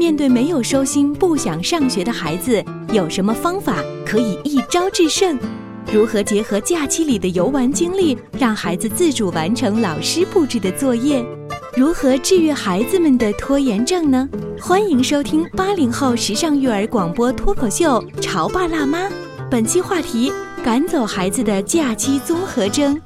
面对没有收心、不想上学的孩子，有什么方法可以一招制胜？如何结合假期里的游玩经历，让孩子自主完成老师布置的作业？如何治愈孩子们的拖延症呢？欢迎收听八零后时尚育儿广播脱口秀《潮爸辣妈》，本期话题：赶走孩子的假期综合征。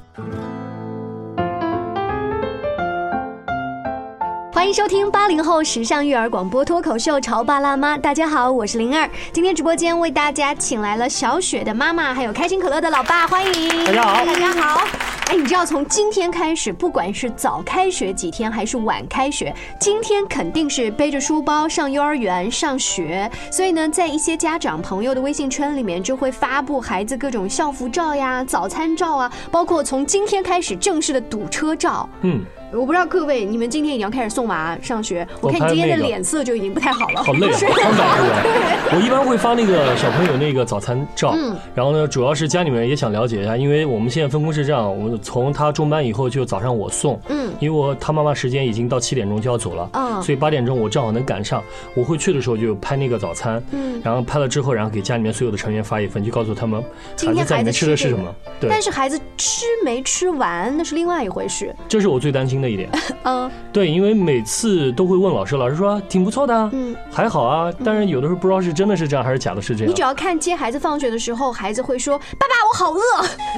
欢迎收听八零后时尚育儿广播脱口秀《潮爸辣妈》，大家好，我是灵儿。今天直播间为大家请来了小雪的妈妈，还有开心可乐的老爸，欢迎大家好大家好。哎，你知道从今天开始，不管是早开学几天还是晚开学，今天肯定是背着书包上幼儿园上学。所以呢，在一些家长朋友的微信圈里面，就会发布孩子各种校服照呀、早餐照啊，包括从今天开始正式的堵车照。嗯，我不知道各位，你们今天已经要开始送娃上学，我看你今天的脸色就已经不太好了，好累啊。我一般会发那个小朋友那个早餐照，嗯然后呢，主要是家里面也想了解一下，因为我们现在分工是这样，我们从他中班以后就早上我送，嗯因为我他妈妈时间已经到七点钟就要走了，嗯所以八点钟我正好能赶上。我会去的时候就拍那个早餐，嗯。然后拍了之后，然后给家里面所有的成员发一份，就告诉他们今天孩子在里面吃的是什么。对，但是孩子吃没吃完那是另外一回事。这是我最担心的一点。嗯对，因为每次都会问老师，老师说挺不错的啊，嗯，还好啊，但是有的时候不知道是真的是这样还是假的是这样你只。要看接孩子放学的时候，孩子会说：“爸爸，我好饿。”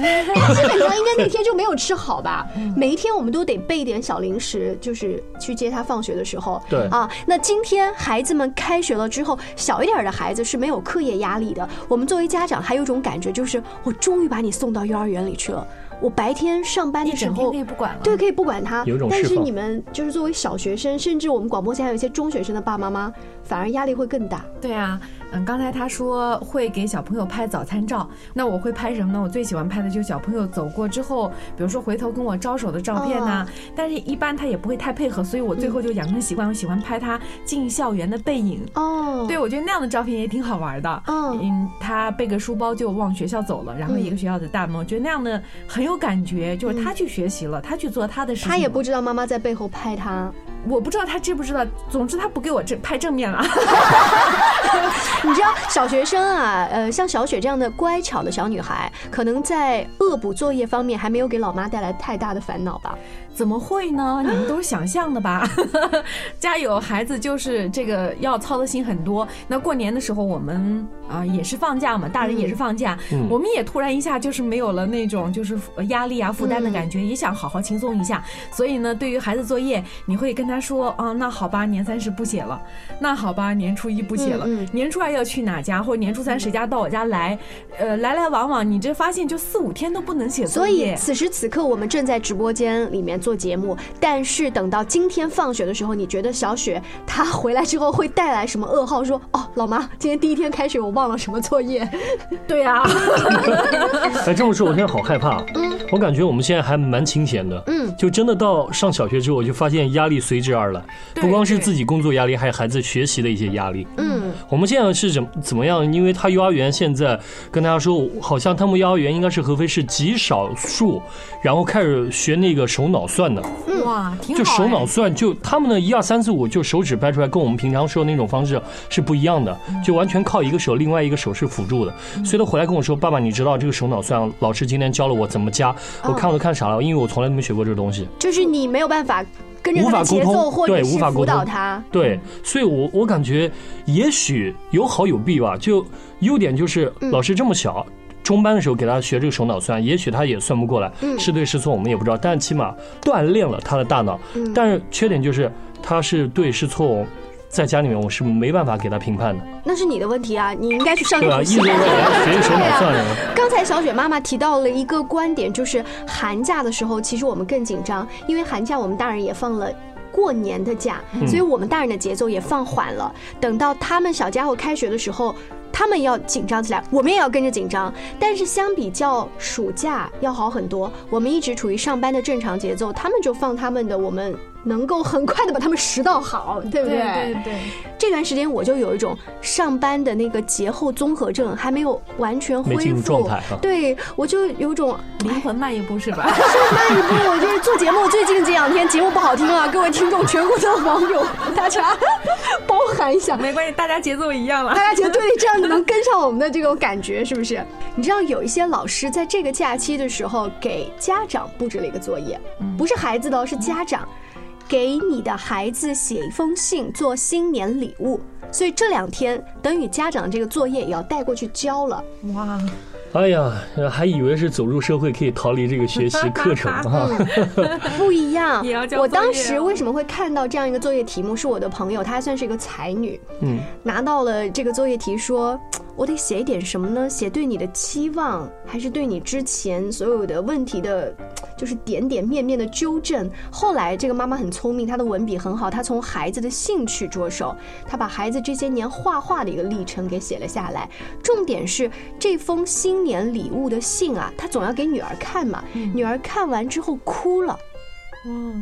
基本上应该那天就没有吃好吧？每一天我们都得备点小零食，就是去接他放学的时候。对啊，那今天孩子们开学了之后，小一点的孩子是没有课业压力的。我们作为家长，还有一种感觉就是，我终于把你送到幼儿园里去了。我白天上班的时候可以不管了。对，可以不管他但是你们就是作为小学生，甚至我们广播间还有一些中学生的爸爸妈妈，反而压力会更大。对啊，嗯，刚才他说会给小朋友拍早餐照，那我会拍什么呢？我最喜欢拍的就是小朋友走过之后，比如说回头跟我招手的照片呐、但是一般他也不会太配合，所以我最后就养成习惯，我喜欢拍他进校园的背影。哦，对，我觉得那样的照片也挺好玩的。嗯嗯，他背个书包就往学校走了，然后一个学校的大门，我觉得那样的很有感觉，就是他去学习了，他去做他的事情。他也不知道妈妈在背后拍他。我不知道他知不知道，总之他不给我正拍正面了。你知道小学生啊，呃，像小雪这样的乖巧的小女孩，可能在恶补作业方面还没有给老妈带来太大的烦恼吧？怎么会呢？你们都是想象的吧？家有孩子就是这个要操的心很多。那过年的时候我们啊、也是放假嘛，大人也是放假，嗯我们也突然一下就是没有了那种就是压力啊负担的感觉，也想好好轻松一下。所以呢，对于孩子作业，你会跟他说啊，那好吧，年三十不写了，那好吧，年初一不写了，年初二要去哪家，或者年初三谁家到我家来，呃，来来往往，你这发现就四五天都不能写作业所以业。此时此刻我们正在直播间里面做节目，但是等到今天放学的时候，你觉得小雪她回来之后会带来什么噩耗？说哦，老妈，今天第一天开学我忘了什么作业？对啊，哎，这么说，我现在好害怕。嗯我感觉我们现在还蛮清闲的。嗯，就真的到上小学之后，我就发现压力随之而来，不光是自己工作压力，还有孩子学习的一些压力。嗯，我们现在是怎怎么样？因为他幼儿园现在跟大家说，好像他们幼儿园应该是合肥市极少数，然后开始学那个手脑算的，哇，挺好。就手脑哎算，就他们的一二三四五，就手指掰出来，跟我们平常说的那种方式是不一样的，就完全靠一个手，另外一个手是辅助的。所以他回来跟我说：“爸爸，你知道这个手脑算，老师今天教了我怎么加。”我看我都看傻了，因为我从来都没学过这个东西。就是你没有办法跟着节奏，或者对是辅无法沟通导他。对，所以我我感觉也许有好有弊吧。就优点就是老师这么小。中班的时候给他学这个手脑算，也许他也算不过来，是对是错我们也不知道，但起码锻炼了他的大脑。但是缺点就是他是对是错，在家里面我是没办法给他评判的，那是你的问题啊，你应该去上对吧？补习一直让他 学手脑算，刚才小雪妈妈提到了一个观点，就是寒假的时候，其实我们更紧张，因为寒假我们大人也放了。过年的假，所以我们大人的节奏也放缓了。等到他们小家伙开学的时候，他们要紧张起来，我们也要跟着紧张。但是相比较暑假要好很多，我们一直处于上班的正常节奏，他们就放他们的，我们能够很快的把他们拾到好，对不对对？对对，这段时间我就有一种上班的那个节后综合症，还没有完全恢复没进入状态哈对我就有种灵魂慢一步是吧？慢一步，我就是做节目，最近这两天节目不好听啊，各位听众，全国的网友，大家 包涵一下。没关系，大家节奏一样了大。家节奏对，这样能跟上我们的这种感觉，是不是？你知道有一些老师在这个假期的时候给家长布置了一个作业，不是孩子的哦，是家长。给你的孩子写一封信做新年礼物，所以这两天等于家长这个作业也要带过去交了。哇，哎呀，还以为是走入社会可以逃离这个学习课程啊。不一样 我当时哦为什么会看到这样一个作业题目？是我的朋友，她还算是一个才女，嗯，拿到了这个作业题说。我得写一点什么呢？写对你的期望，还是对你之前所有的问题的，就是点点面面的纠正？后来这个妈妈很聪明，她的文笔很好，她从孩子的兴趣着手，她把孩子这些年画画的一个历程给写了下来。重点是这封新年礼物的信啊，她总要给女儿看嘛，女儿看完之后哭了。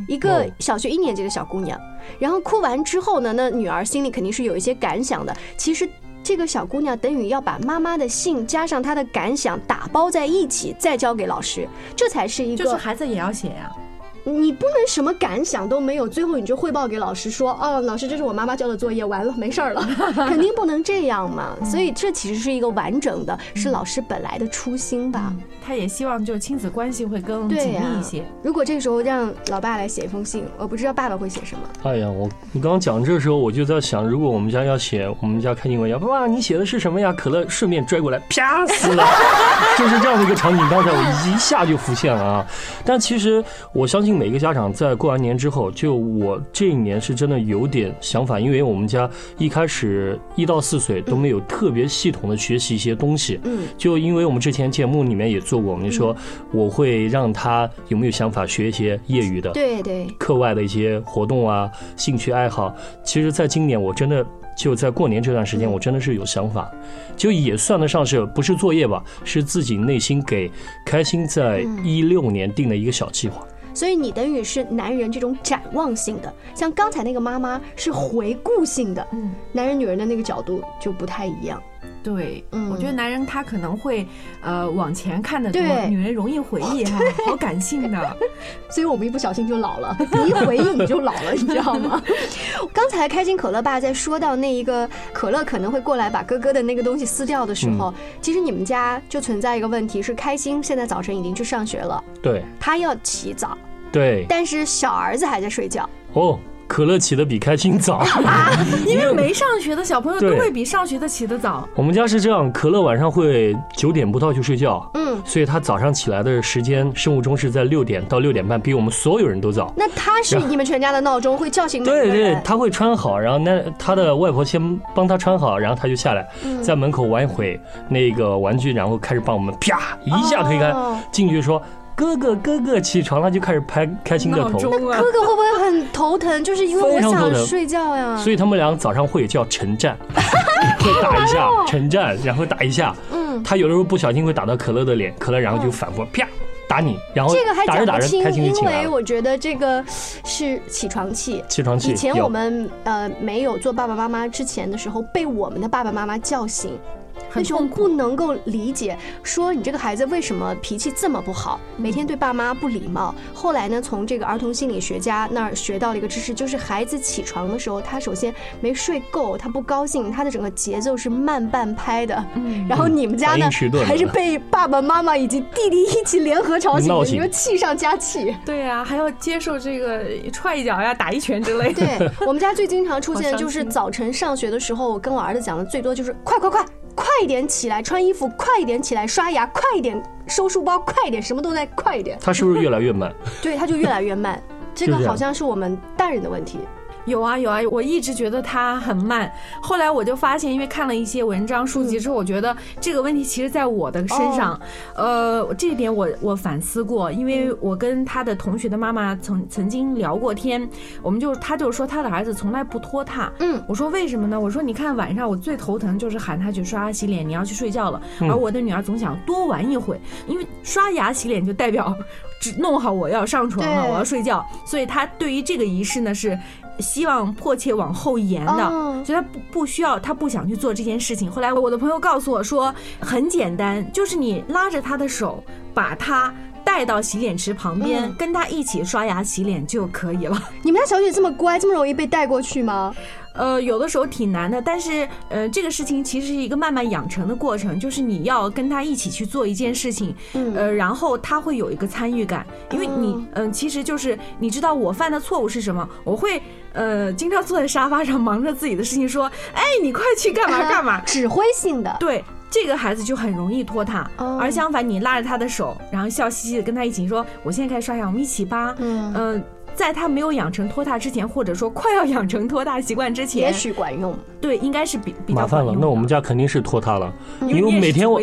一个哦小学一年级的小姑娘，然后哭完之后呢，那女儿心里肯定是有一些感想的。其实这个小姑娘等于要把妈妈的信加上她的感想打包在一起，再交给老师，这才是一就是。孩子也要写呀。你不能什么感想都没有，最后你就汇报给老师说，哦，老师，这是我妈妈交的作业，完了，没事儿了，肯定不能这样嘛。所以这其实是一个完整的，是老师本来的初心吧。他也希望就是亲子关系会更紧、密一些。如果这个时候让老爸来写一封信，我不知道爸爸会写什么。哎呀，我你刚刚讲这时候，我就在想，如果我们家要写我们家开心文要爸爸，你写的是什么呀？可乐顺便拽过来，啪 死了，就是这样的一个场景。刚才我一下就浮现了啊！但其实我相信每个家长在过完年之后，就我这一年是真的有点想法，因为我们家一开始一到四岁都没有特别系统的学习一些东西，嗯，就因为我们之前节目里面也做过，我们就说我会让他有没有想法学一些业余的，对对，课外的一些活动啊、兴趣爱好，其实，在今年我真的就在过年这段时间，我真的是有想法，就也算得上是不是作业吧，是自己内心给开心在一六年定的一个小计划。所以你等于是男人这种展望性的，像刚才那个妈妈是回顾性的，嗯，男人女人的那个角度就不太一样。对，嗯我觉得男人他可能会呃往前看的多，对女人容易回忆哈，好感性的。所以我们一不小心就老了，你一回忆你就老了，你知道吗？刚才开心可乐爸在说到那一个可乐可能会过来把哥哥的那个东西撕掉的时候，其实你们家就存在一个问题是，开心现在早晨已经去上学了，对他要起早，对，但是小儿子还在睡觉。哦，可乐起得比开心早。因为没上学的小朋友都会比上学的起得早。我们家是这样，可乐晚上会九点不到就睡觉，嗯，所以他早上起来的时间，生物钟是在六点到六点半，比我们所有人都早。那他是你们全家的闹钟，会叫醒每个对人。对，他会穿好，然后那他的外婆先帮他穿好，然后他就下来，嗯在门口玩一会那个玩具，然后开始帮我们啪一下推开哦，进去说哥哥哥哥起床了，就开始拍开心的头。闹钟啊哥，哥会不会很头疼？就是因为我想睡觉呀。所以他们俩早上会叫晨战，会打一下晨战，然后打一下。嗯，他有的时候不小心会打到可乐的脸，可乐然后就反复啪打你，然后这个还打着打着讲不清，因开心就起来了。为我觉得这个是起床气。起床气以前我们呃没有做爸爸妈妈之前的时候，被我们的爸爸妈妈叫醒。那时候痛苦不能够理解，说你这个孩子为什么脾气这么不好，每天对爸妈不礼貌。后来呢，从这个儿童心理学家那儿学到了一个知识，就是孩子起床的时候，他首先没睡够，他不高兴，他的整个节奏是慢半拍的。嗯然后你们家呢还是被爸爸妈妈以及弟弟一起联合吵醒的，你们气上加气。对呀、还要接受这个踹一脚呀、打一拳之类的。对我们家最经常出现就是早晨上学的时候，我跟我儿子讲的最多就是快快快快一点起来穿衣服，快一点起来刷牙，快一点收书包，快一点，什么都在快一点。他是不是越来越慢？对，他就越来越慢。这个好像是我们大人的问题。有啊有啊，我一直觉得他很慢，后来我就发现，因为看了一些文章书籍之后，我觉得这个问题其实在我的身上。呃，这一点我我反思过，因为我跟他的同学的妈妈曾曾经聊过天，我们就他就说他的儿子从来不拖沓。嗯，我说为什么呢？我说你看晚上我最头疼就是喊他去刷牙洗脸，你要去睡觉了，嗯而我的女儿总想多玩一会，因为刷牙洗脸就代表只弄好我要上床了，我要睡觉，所以他对于这个仪式呢是希望迫切往后延的，哦所以他不不需要，他不想去做这件事情。后来我的朋友告诉我说，很简单，就是你拉着他的手，把他。带到洗脸池旁边，嗯跟他一起刷牙洗脸就可以了。你们家小雪这么乖，这么容易被带过去吗？呃，有的时候挺难的，但是呃，这个事情其实是一个慢慢养成的过程，就是你要跟他一起去做一件事情，嗯呃，然后他会有一个参与感，因为你哦嗯、其实就是你知道我犯的错误是什么，我会呃经常坐在沙发上忙着自己的事情，说，哎，你快去干嘛 干嘛，指挥性的。对。这个孩子就很容易拖沓，哦而相反，你拉着他的手，然后笑嘻嘻的跟他一起说：“我现在开始刷牙，我们一起吧。”嗯呃，在他没有养成拖沓之前，或者说快要养成拖沓习惯之前，也许管用。对，应该是比比较麻烦了那我们家肯定是拖沓了，嗯因因为每天我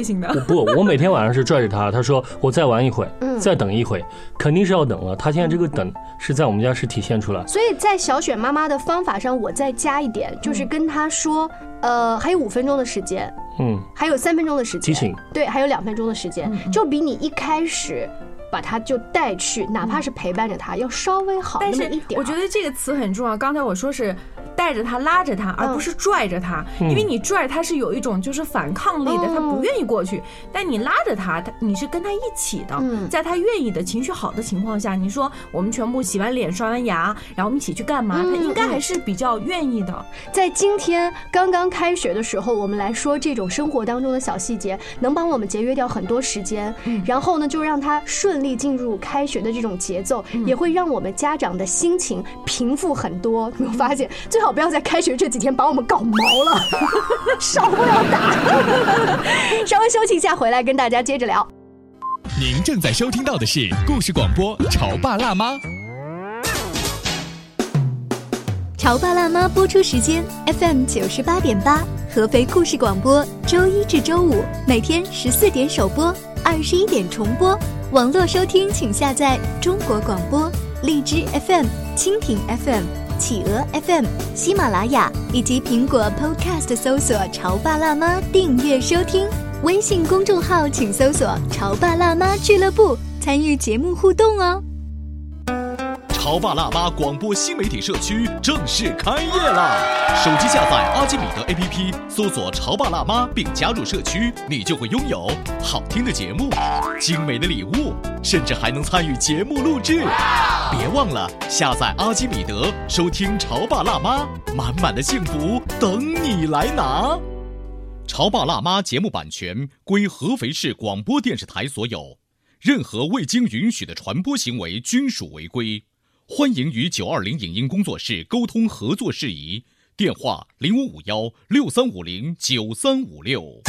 不，我每天晚上是拽着他，他说我再玩一会，嗯。再等一会，肯定是要等了。他现在这个等是在我们家是体现出来，所以在小雪妈妈的方法上，我再加一点，就是跟他说，呃，还有五分钟的时间，嗯，还有三分钟的时间，提醒，对，还有两分钟的时间，就比你一开始把他就带去，哪怕是陪伴着他，要稍微好那么一点。我觉得这个词很重要。刚才我说是带着他、拉着他，而嗯不是拽着他，嗯因为你拽他是有一种就是反抗力的，嗯他不愿意过去。但你拉着他，他你是跟他一起的，嗯在他愿意的情绪好的情况下，你说我们全部洗完脸、刷完牙，然后我们一起去干嘛？嗯他应该还是比较愿意的。在今天刚刚开学的时候，我们来说这种生活当中的小细节，能帮我们节约掉很多时间。嗯然后呢，就让他顺利进入开学的这种节奏，嗯也会让我们家长的心情平复很多。有没有发现？最好不要在开学这几天把我们搞毛了，少不了打。稍微休息一下，回来跟大家接着聊。您正在收听到的是故事广播《潮爸辣妈》。《潮爸辣妈》播出时间：FM 九十八点八，合肥故事广播，周一至周五每天十四点首播，二十一点重播。网络收听请下载中国广播、荔枝 FM、蜻蜓 FM、企鹅 FM、喜马拉雅以及苹果 Podcast 搜索“潮爸辣妈”订阅收听。微信公众号请搜索“潮爸辣妈俱乐部”，参与节目互动哦。潮爸辣妈广播新媒体社区正式开业啦！手机下载阿基米德 APP，搜索“潮爸辣妈”并加入社区，你就会拥有好听的节目、精美的礼物，甚至还能参与节目录制。别忘了下载阿基米德，收听“潮爸辣妈”，满满的幸福等你来拿。潮爸辣妈节目版权归合肥市广播电视台所有，任何未经允许的传播行为均属违规。欢迎与九二零影音工作室沟通合作事宜，电话零五五幺六三五零九三五六。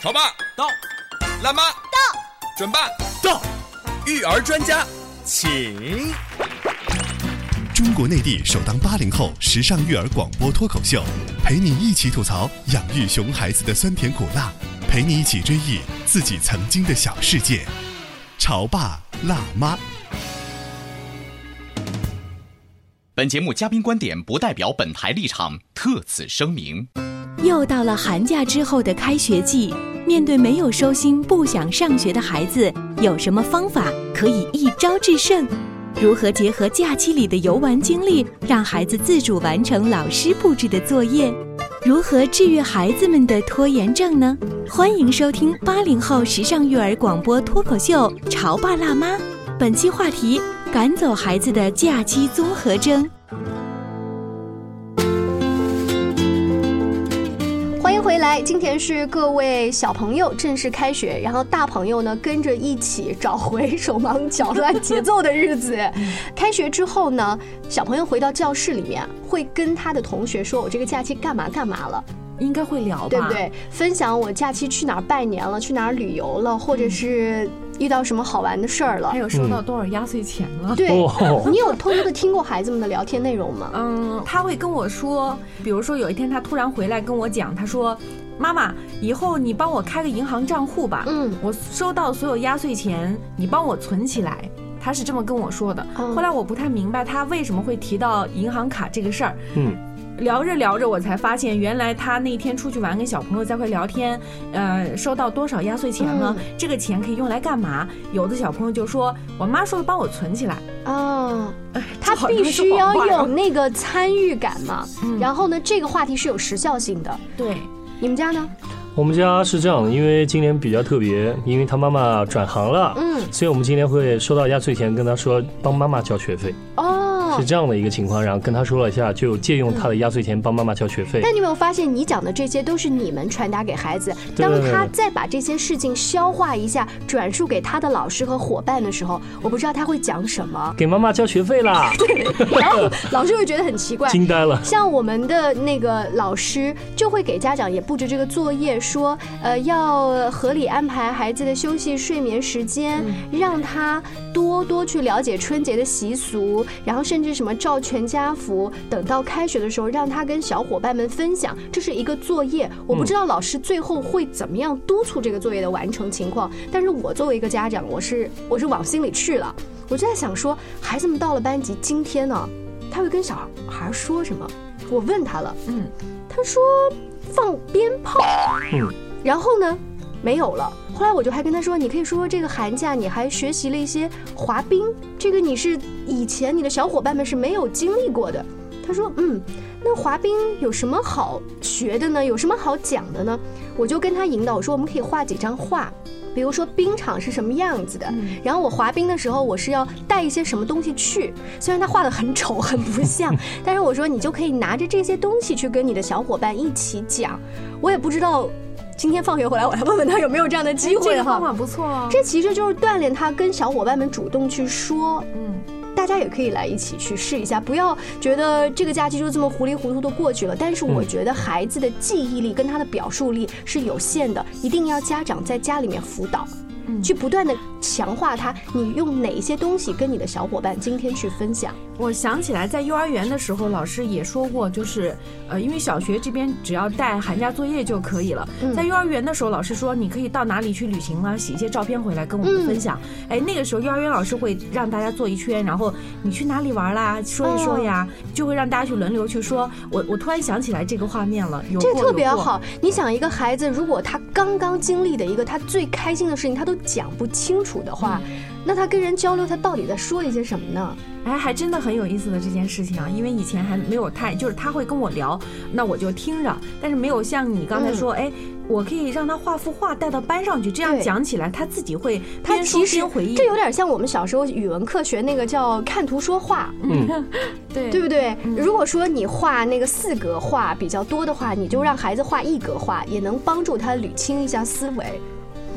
潮爸到，辣妈到，准爸到，育儿专家，请。中国内地首档八零后时尚育儿广播脱口秀，陪你一起吐槽养育熊孩子的酸甜苦辣，陪你一起追忆自己曾经的小世界。潮爸辣妈。本节目嘉宾观点不代表本台立场，特此声明。又到了寒假之后的开学季，面对没有收心、不想上学的孩子，有什么方法可以一招制胜？如何结合假期里的游玩经历，让孩子自主完成老师布置的作业？如何治愈孩子们的拖延症呢？欢迎收听八零后时尚育儿广播脱口秀《潮爸辣妈》，本期话题：赶走孩子的假期综合征。欢迎回来，今天是各位小朋友正式开学，然后大朋友呢跟着一起找回手忙脚乱节奏的日子。开学之后呢，小朋友回到教室里面，会跟他的同学说：“我这个假期干嘛干嘛了。”应该会聊吧，对不对？分享我假期去哪儿拜年了，去哪儿旅游了，或者是遇到什么好玩的事儿了，还有收到多少压岁钱了。对，你有偷偷的听过孩子们的聊天内容吗？嗯，他会跟我说，比如说有一天他突然回来跟我讲，他说：“妈妈，以后你帮我开个银行账户吧，嗯，我收到所有压岁钱，你帮我存起来。”他是这么跟我说的。后来我不太明白他为什么会提到银行卡这个事儿。嗯。聊着聊着，我才发现原来他那天出去玩，跟小朋友在会聊天，呃，收到多少压岁钱呢？这个钱可以用来干嘛？有的小朋友就说：“我妈说帮我存起来。”哦，他必须要有那个参与感嘛。然后呢，这个话题是有时效性的。对，你们家呢？我们家是这样的，因为今年比较特别，因为他妈妈转行了，嗯，所以我们今年会收到压岁钱，跟他说帮妈妈交学费。哦。是这样的一个情况，然后跟他说了一下，就借用他的压岁钱帮妈妈交学费。但你有没有发现，你讲的这些都是你们传达给孩子，当他再把这些事情消化一下，转述给他的老师和伙伴的时候，我不知道他会讲什么。给妈妈交学费啦！对，然后老师会觉得很奇怪，惊呆了。像我们的那个老师就会给家长也布置这个作业，说呃要合理安排孩子的休息睡眠时间，让他多多去了解春节的习俗，然后甚至。是什么照全家福？等到开学的时候，让他跟小伙伴们分享，这是一个作业。我不知道老师最后会怎么样督促这个作业的完成情况，但是我作为一个家长，我是我是往心里去了。我就在想说，孩子们到了班级，今天呢，他会跟小孩说什么？我问他了，嗯，他说放鞭炮，嗯，然后呢？没有了。后来我就还跟他说：“你可以说说这个寒假你还学习了一些滑冰，这个你是以前你的小伙伴们是没有经历过的。”他说：“嗯，那滑冰有什么好学的呢？有什么好讲的呢？”我就跟他引导说：“我们可以画几张画，比如说冰场是什么样子的。然后我滑冰的时候，我是要带一些什么东西去。虽然他画的很丑，很不像，但是我说你就可以拿着这些东西去跟你的小伙伴一起讲。我也不知道。”今天放学回来，我来问问他有没有这样的机会哈。这个方法不错哦。这其实就是锻炼他跟小伙伴们主动去说。嗯，大家也可以来一起去试一下，不要觉得这个假期就这么糊里糊涂的过去了。但是我觉得孩子的记忆力跟他的表述力是有限的，一定要家长在家里面辅导。去不断的强化它，你用哪些东西跟你的小伙伴今天去分享？我想起来，在幼儿园的时候，老师也说过，就是呃，因为小学这边只要带寒假作业就可以了。在幼儿园的时候，老师说你可以到哪里去旅行了，洗一些照片回来跟我们分享。哎，那个时候幼儿园老师会让大家坐一圈，然后你去哪里玩啦，说一说呀，就会让大家去轮流去说。我我突然想起来这个画面了，有这特别好。你想一个孩子，如果他刚刚经历的一个他最开心的事情，他都。讲不清楚的话，那他跟人交流，他到底在说一些什么呢？哎，还真的很有意思的这件事情啊，因为以前还没有太，就是他会跟我聊，那我就听着，但是没有像你刚才说，哎，我可以让他画幅画带到班上去，这样讲起来他自己会他其实回忆。这有点像我们小时候语文课学那个叫看图说话，嗯，对，对不对？如果说你画那个四格画比较多的话，你就让孩子画一格画，也能帮助他捋清一下思维。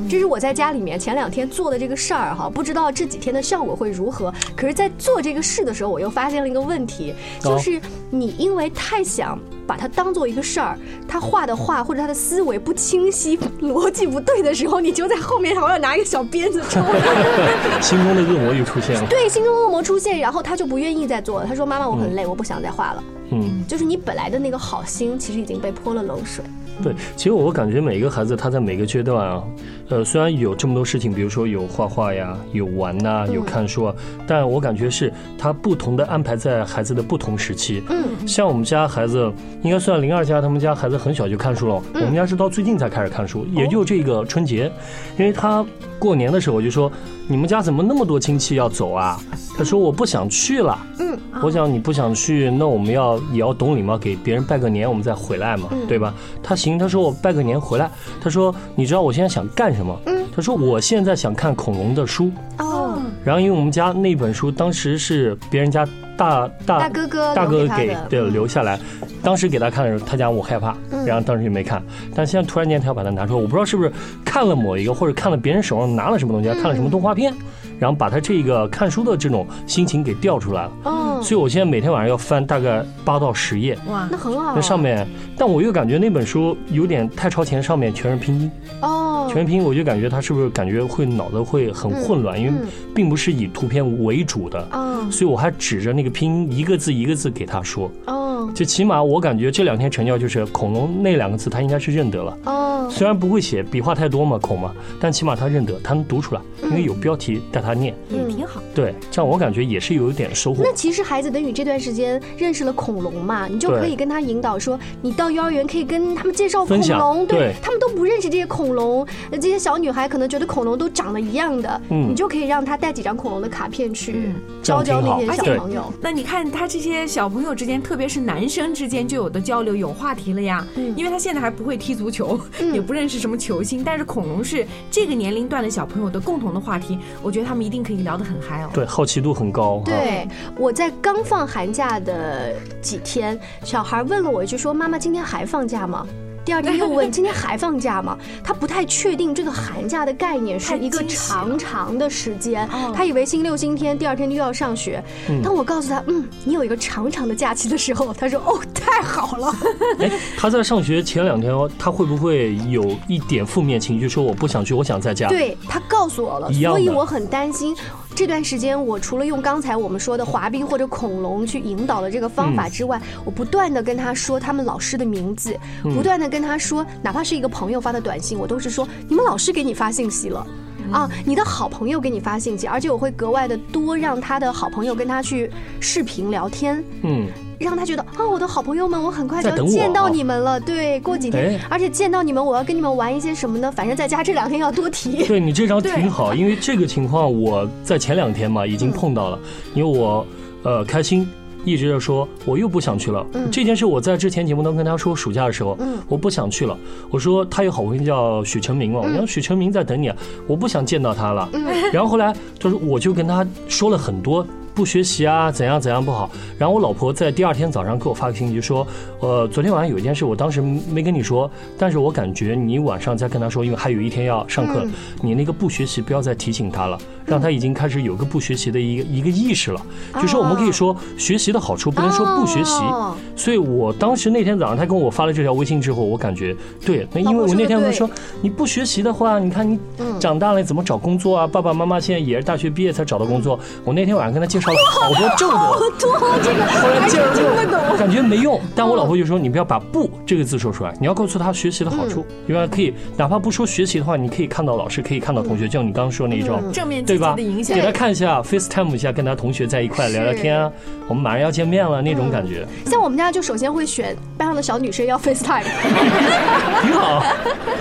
这是我在家里面前两天做的这个事儿哈，不知道这几天的效果会如何。可是，在做这个事的时候，我又发现了一个问题，就是你因为太想把它当做一个事儿，他画的画或者他的思维不清晰、逻辑不对的时候，你就在后面好像拿一个小鞭子抽。心中的恶魔又出现了。对，心中恶魔出现，然后他就不愿意再做了。他说：“妈妈，我很累，我不想再画了。”嗯，就是你本来的那个好心，其实已经被泼了冷水。对，其实我感觉每一个孩子他在每个阶段啊，呃，虽然有这么多事情，比如说有画画呀，有玩呐，有看书啊，但我感觉是他不同的安排在孩子的不同时期。嗯，像我们家孩子，应该算零二家，他们家孩子很小就看书了。我们家是到最近才开始看书，也就这个春节，因为他过年的时候我就说。你们家怎么那么多亲戚要走啊？他说我不想去了。嗯，我想你不想去，那我们要也要懂礼貌，给别人拜个年，我们再回来嘛，嗯对吧？他行，他说我拜个年回来。他说你知道我现在想干什么？嗯，他说我现在想看恐龙的书。哦，然后因为我们家那本书当时是别人家大大大哥哥大哥给对留下来，当时给他看的时候，他讲我害怕，嗯。然后当时就没看。但现在突然间他要把它拿出来，我不知道是不是看了某一个，或者看了别人手上拿了什么东西，看了什么动画片，然后把他这个看书的这种心情给调出来了。哦，所以我现在每天晚上要翻大概八到十页，哇。那，很好。那上面，但我又感觉那本书有点太超前，上面全是拼音，哦，全拼，我就感觉他是不是感觉会脑子会很混乱，因为嗯。并不是以图片为主的。哦。所以我还指着那个拼音一个字一个字给他说，哦。就起码我感觉这两天成交就是恐龙那两个字他应该是认得了，哦，虽然不会写，笔画太多嘛恐嘛，但起码他认得，他能读出来，因为有标题带他念，也挺好。对，这样我感觉也是有一点收获。那其实孩子等于这段时间认识了恐龙嘛，你就可以跟他引导说，你到幼儿园可以跟他们介绍恐龙，对他们都不认识这些恐龙，呃这些小女孩可能觉得恐龙都长得一样的，嗯你就可以让他带几张恐龙的卡片去嗯教教那些小朋友。那你看他这些小朋友之间，特别是男生之间就有的交流，有话题了呀。嗯因为他现在还不会踢足球，嗯也不认识什么球星，但是恐龙是这个年龄段的小朋友的共同的话题，我觉得他们一定可以聊得很嗨哦。对，好奇度很高。对，我在刚放寒假的几天，小孩问了我一句说：“妈妈，今天还放假吗？”第二天又问：“ 今天还放假吗？”他不太确定这个寒假的概念是一个长长的时间哦，他以为星期六、星期天第二天就要上学。嗯当我告诉他：“嗯，你有一个长长的假期的时候，他说：‘哦，太好了。哎，他在上学前两天，他会不会有一点负面情绪，说我不想去，我想在家？”对他告诉我了，所以我很担心。这段时间，我除了用刚才我们说的滑冰或者恐龙去引导的这个方法之外，我不断的跟他说他们老师的名字，嗯。不断的跟他说，哪怕是一个朋友发的短信，我都是说你们老师给你发信息了。啊，你的好朋友给你发信息，而且我会格外的多让他的好朋友跟他去视频聊天，嗯，让他觉得啊，我的好朋友们，我很快就要见到啊你们了。对，过几天哎，而且见到你们，我要跟你们玩一些什么呢？反正在家这两天要多提。对你这招挺好，因为这个情况我在前两天嘛已经碰到了，因为我呃开心。一直在说，我又不想去了。嗯这件事我在之前节目当中跟他说，暑假的时候，嗯我不想去了。我说他有好朋友叫许成明嘛，我说许成明在等你啊，我不想见到他了。嗯然后后来他说，我就跟他说了很多不学习啊，怎样怎样不好。然后我老婆在第二天早上给我发个信息说，呃，昨天晚上有一件事，我当时没跟你说，但是我感觉你晚上再跟他说，因为还有一天要上课，嗯你那个不学习不要再提醒他了，让他已经开始有个不学习的一个一个意识了。就是我们可以说学习的好处，不能说不学习。哦所以我当时那天早上他跟我发了这条微信之后，我感觉对，那因为我那天我说你不学习的话，你看你嗯长大了怎么找工作啊？爸爸妈妈现在也是大学毕业才找到工作。我那天晚上跟他介绍了好多这么多，多这个后来介绍之后听不懂。感觉没用，但我老婆就说你不要把“不”这个字说出来，你要告诉他学习的好处，因为可以哪怕不说学习的话，你可以看到老师，可以看到同学，就像你刚刚说那种。正面积极对吧？的影响给。他看一下，FaceTime 一下，跟他同学在一块聊聊天啊。我们马上要见面了那种感觉，像我们家就首先会选班上的小女生要 FaceTime，挺好。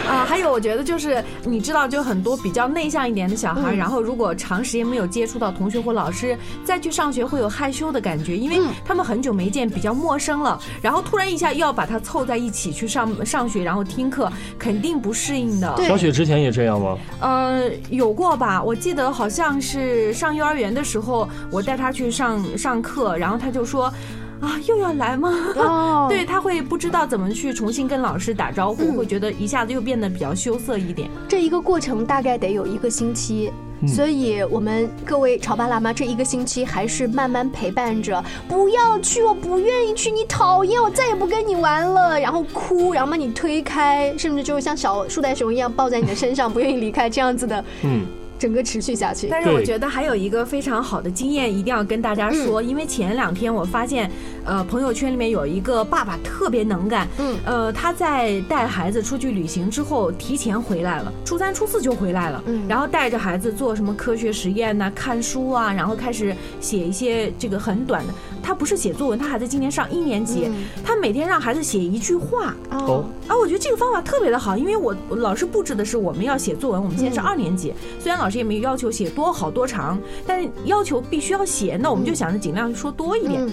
啊，还有我觉得就是你知道，就很多比较内向一点的小孩，嗯然后如果长时间没有接触到同学或老师，再去上学会有害羞的感觉，因为嗯他们很久没见，比较陌生了，然后突然一下又要把他凑在一起去上上学，然后听课，肯定不适应的。对小雪之前也这样吗？呃，有过吧？我记得好像是上幼儿园的时候，我带他去上上课，然后他就说。啊，又要来吗？哦 对他会不知道怎么去重新跟老师打招呼，嗯会觉得一下子又变得比较羞涩一点。这一个过程大概得有一个星期。嗯。所以，我们各位潮爸辣妈，这一个星期还是慢慢陪伴着，不要去，我不愿意去，你讨厌，我再也不跟你玩了，然后哭，然后把你推开，甚至就是像小树袋熊一样抱在你的身上，不愿意离开，这样子的，嗯，整个持续下去。但是我觉得还有一个非常好的经验，一定要跟大家说，因为前两天我发现，呃，朋友圈里面有一个爸爸特别能干，嗯。呃，他在带孩子出去旅行之后提前回来了，初三初四就回来了，嗯。然后带着孩子做什么科学实验呐、看书啊，然后开始写一些这个很短的，他不是写作文，他孩子今年上一年级，嗯。他每天让孩子写一句话，哦，啊，我觉得这个方法特别的好，因为我我老师布置的是我们要写作文，我们现在是嗯。二年级，虽然老师师也没有要求写多好多长，但要求必须要写，那我们就想着尽量说多一点。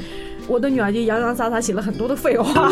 我的女儿就洋洋洒洒写了很多的废话，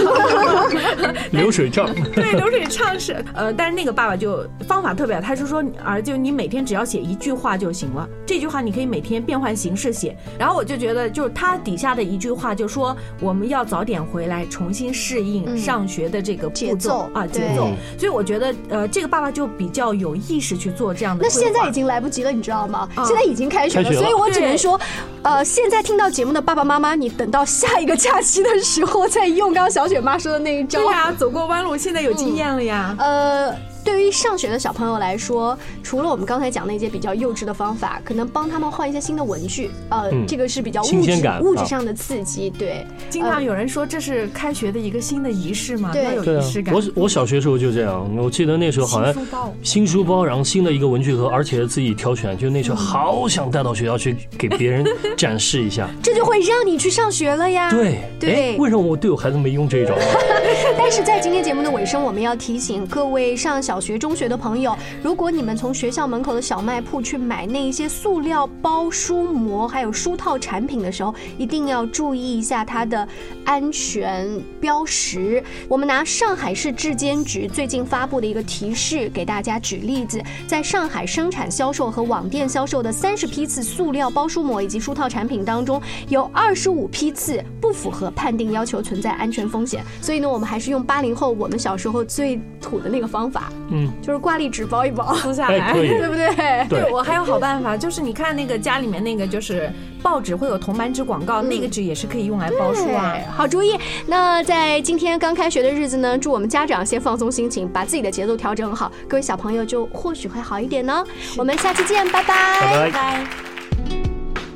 流水账。对，流水账是呃，但是那个爸爸就方法特别好，他是说儿子，你每天只要写一句话就行了，这句话你可以每天变换形式写。然后我就觉得，就是他底下的一句话就说我们要早点回来，重新适应上学的这个步骤啊节奏。所以我觉得呃，这个爸爸就比较有意识去做这样的。那现在已经来不及了，你知道吗？现在已经开学了，所以我只能说，呃，现在听到节目的爸爸妈妈，你等到下。下一个假期的时候再用，刚刚小雪妈说的那一招。对呀，走过弯路，现在有经验了呀。呃。对于上学的小朋友来说，除了我们刚才讲那些比较幼稚的方法，可能帮他们换一些新的文具，呃，这个是比较物质物质上的刺激。对，经常有人说这是开学的一个新的仪式嘛，要有仪式感。我我小学时候就这样，我记得那时候好像新书包，新书包，然后新的一个文具盒，而且自己挑选，就那时候好想带到学校去给别人 展示一下，这就会让你去上学了呀。对对，为什么我对我孩子没用这一招？但是在今天节目的尾声，我们要提醒各位上小。小学、中学的朋友，如果你们从学校门口的小卖铺去买那一些塑料包、书膜还有书套产品的时候，一定要注意一下它的安全标识。我们拿上海市质监局最近发布的一个提示给大家举例子：在上海生产、销售和网店销售的三十批次塑料包、书膜以及书套产品当中，有二十五批次不符合判定要求，存在安全风险。所以呢，我们还是用八零后我们小时候最土的那个方法。嗯，就是挂历纸包一包 撕下来，对不对？对，我还有好办法，就是你看那个家里面那个，就是报纸会有铜版纸广告，那个纸也是可以用来包书啊。好主意。那在今天刚开学的日子呢，祝我们家长先放松心情，把自己的节奏调整好，各位小朋友就或许会好一点呢。我们下期见，拜拜，拜拜。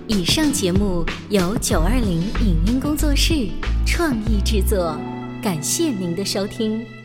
以上节目由九二零影音工作室创意制作，感谢您的收听。